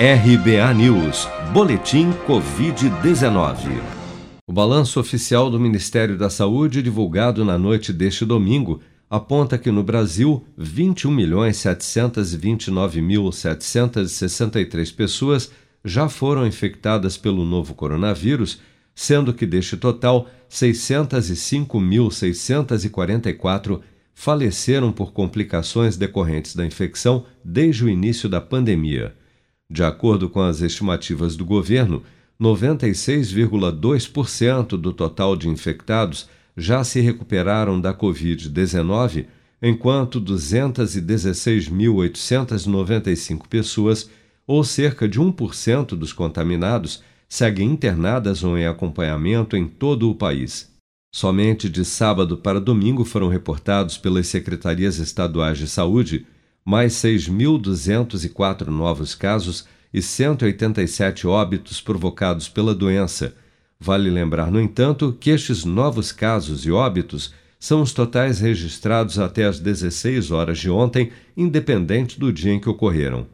RBA News, Boletim Covid-19. O balanço oficial do Ministério da Saúde, divulgado na noite deste domingo, aponta que no Brasil, 21.729.763 pessoas já foram infectadas pelo novo coronavírus, sendo que deste total, 605.644 faleceram por complicações decorrentes da infecção desde o início da pandemia. De acordo com as estimativas do governo, 96,2% do total de infectados já se recuperaram da Covid-19, enquanto 216.895 pessoas, ou cerca de 1% dos contaminados, seguem internadas ou em acompanhamento em todo o país. Somente de sábado para domingo foram reportados pelas secretarias estaduais de saúde mais 6.204 novos casos e 187 óbitos provocados pela doença. Vale lembrar, no entanto, que estes novos casos e óbitos são os totais registrados até às 16 horas de ontem, independente do dia em que ocorreram.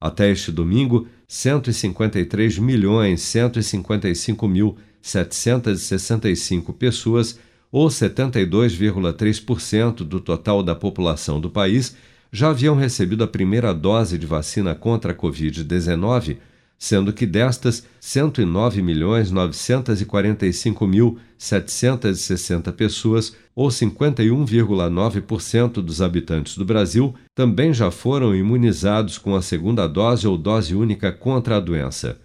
Até este domingo, 153.155.765 pessoas, ou 72,3% do total da população do país, já haviam recebido a primeira dose de vacina contra a Covid-19, sendo que destas, 109.945.760 pessoas, ou 51,9% dos habitantes do Brasil, também já foram imunizados com a segunda dose ou dose única contra a doença.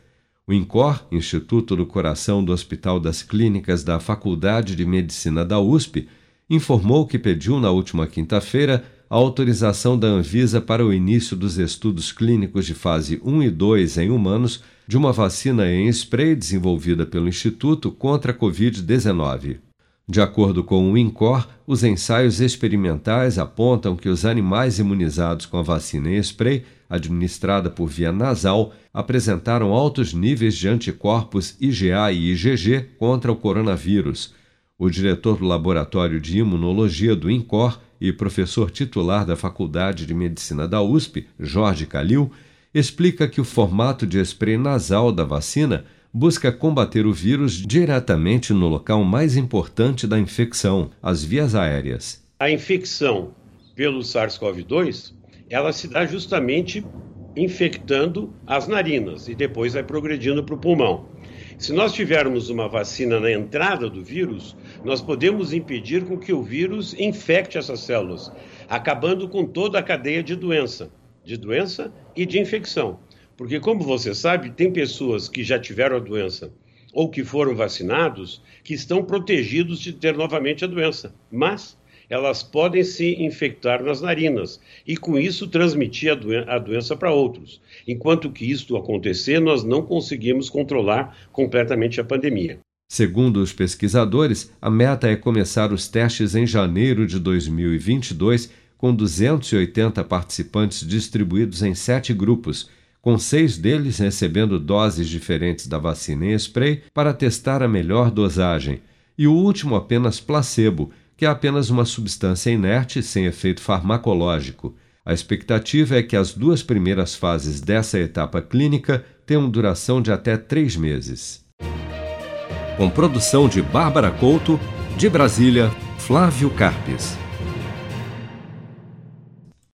O INCOR, Instituto do Coração do Hospital das Clínicas da Faculdade de Medicina da USP, informou que pediu na última quinta-feira a autorização da Anvisa para o início dos estudos clínicos de fase 1 e 2 em humanos de uma vacina em spray desenvolvida pelo Instituto contra a Covid-19. De acordo com o INCOR, os ensaios experimentais apontam que os animais imunizados com a vacina em spray, administrada por via nasal, apresentaram altos níveis de anticorpos IgA e IgG contra o coronavírus. O diretor do Laboratório de Imunologia do INCOR e professor titular da Faculdade de Medicina da USP, Jorge Calil, explica que o formato de spray nasal da vacina busca combater o vírus diretamente no local mais importante da infecção, as vias aéreas. A infecção pelo SARS-CoV-2, ela se dá justamente infectando as narinas e depois vai progredindo para o pulmão. Se nós tivermos uma vacina na entrada do vírus, nós podemos impedir com que o vírus infecte essas células, acabando com toda a cadeia de doença, de doença e de infecção. Porque, como você sabe, tem pessoas que já tiveram a doença ou que foram vacinados que estão protegidos de ter novamente a doença, mas elas podem se infectar nas narinas e, com isso, transmitir a, doen a doença para outros. Enquanto que isto acontecer, nós não conseguimos controlar completamente a pandemia. Segundo os pesquisadores, a meta é começar os testes em janeiro de 2022, com 280 participantes distribuídos em sete grupos, com seis deles recebendo doses diferentes da vacina em spray para testar a melhor dosagem, e o último apenas placebo que é apenas uma substância inerte sem efeito farmacológico. A expectativa é que as duas primeiras fases dessa etapa clínica tenham duração de até três meses. Com produção de Bárbara Couto, de Brasília, Flávio Carpes.